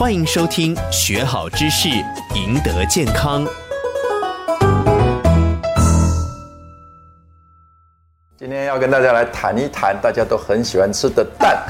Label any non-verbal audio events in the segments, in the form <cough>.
欢迎收听，学好知识，赢得健康。今天要跟大家来谈一谈大家都很喜欢吃的蛋。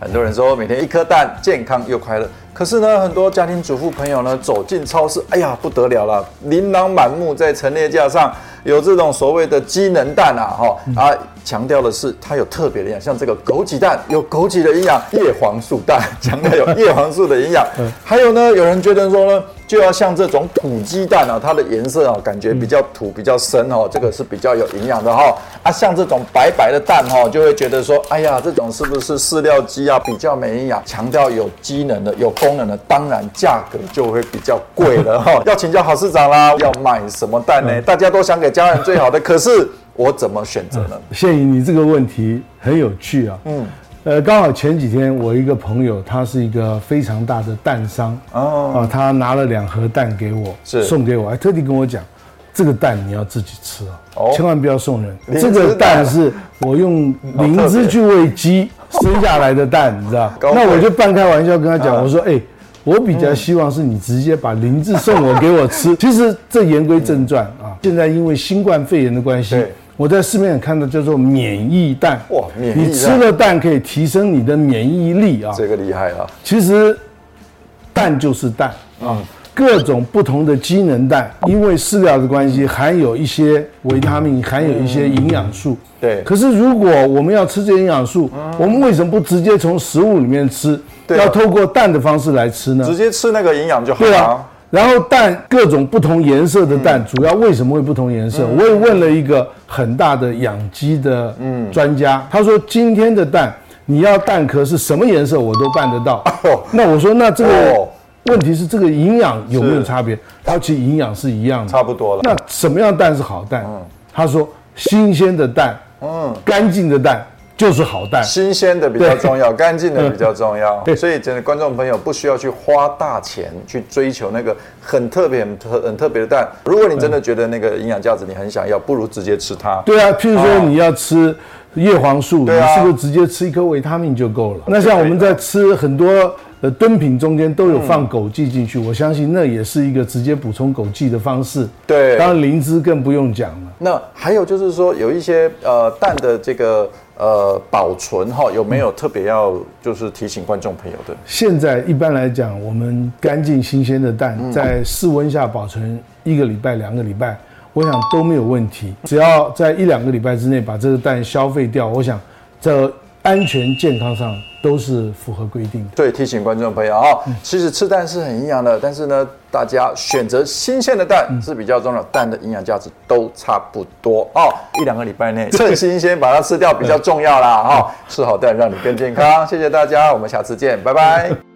很多人说每天一颗蛋，健康又快乐。可是呢，很多家庭主妇朋友呢，走进超市，哎呀，不得了了，琳琅满目，在陈列架上有这种所谓的机能蛋啊，哈啊。强调的是它有特别的营养，像这个枸杞蛋有枸杞的营养，叶黄素蛋强调有叶黄素的营养。还有呢，有人觉得说呢，就要像这种土鸡蛋啊，它的颜色啊，感觉比较土比较深哦，这个是比较有营养的哈。啊，像这种白白的蛋哈，就会觉得说，哎呀，这种是不是饲料鸡啊，比较没营养？强调有机能的、有功能的，当然价格就会比较贵了 <laughs> 哈。要请教郝市长啦，要买什么蛋呢？大家都想给家人最好的，可是。我怎么选择呢？谢颖，你这个问题很有趣啊。嗯，呃，刚好前几天我一个朋友，他是一个非常大的蛋商哦，啊，他拿了两盒蛋给我，是送给我，还特地跟我讲，这个蛋你要自己吃啊，哦，千万不要送人。这个蛋是我用灵芝去喂鸡生下来的蛋，你知道？<laughs> 那我就半开玩笑跟他讲，我说，哎，我比较希望是你直接把灵芝送我给我吃。其实这言归正传啊，现在因为新冠肺炎的关系。我在市面上看到叫做免疫蛋，哇，免疫蛋，你吃了蛋可以提升你的免疫力啊，这个厉害啊！其实蛋就是蛋啊，各种不同的机能蛋，因为饲料的关系，含有一些维他命，含有一些营养素。对。可是如果我们要吃这些营养素，我们为什么不直接从食物里面吃，要透过蛋的方式来吃呢？直接吃那个营养就好了。对啊。然后蛋各种不同颜色的蛋，主要为什么会不同颜色？我也问了一个很大的养鸡的专家，他说今天的蛋你要蛋壳是什么颜色，我都办得到。那我说那这个问题是这个营养有没有差别？它其实营养是一样的，差不多了。那什么样蛋是好蛋？嗯他说新鲜的蛋，嗯，干净的蛋。就是好蛋，新鲜的比较重要，干净的比较重要。对，所以真的观众朋友不需要去花大钱去追求那个很特别、很特、很特别的蛋。如果你真的觉得那个营养价值你很想要，不如直接吃它。对啊，譬如说你要吃叶黄素，你是不是直接吃一颗维他命就够了？那像我们在吃很多。呃，炖品中间都有放枸杞进去，嗯，我相信那也是一个直接补充枸杞的方式。对，当然灵芝更不用讲了。那还有就是说，有一些呃蛋的这个呃保存哈，有没有特别要就是提醒观众朋友的？现在一般来讲，我们干净新鲜的蛋在室温下保存一个礼拜、两个礼拜，我想都没有问题。只要在一两个礼拜之内把这个蛋消费掉，我想这。安全健康上都是符合规定的。对，提醒观众朋友啊，其实吃蛋是很营养的，但是呢，大家选择新鲜的蛋是比较重要，蛋的营养价值都差不多哦。一两个礼拜内趁新鲜把它吃掉比较重要啦。哈，吃好蛋让你更健康。谢谢大家，我们下次见，拜拜。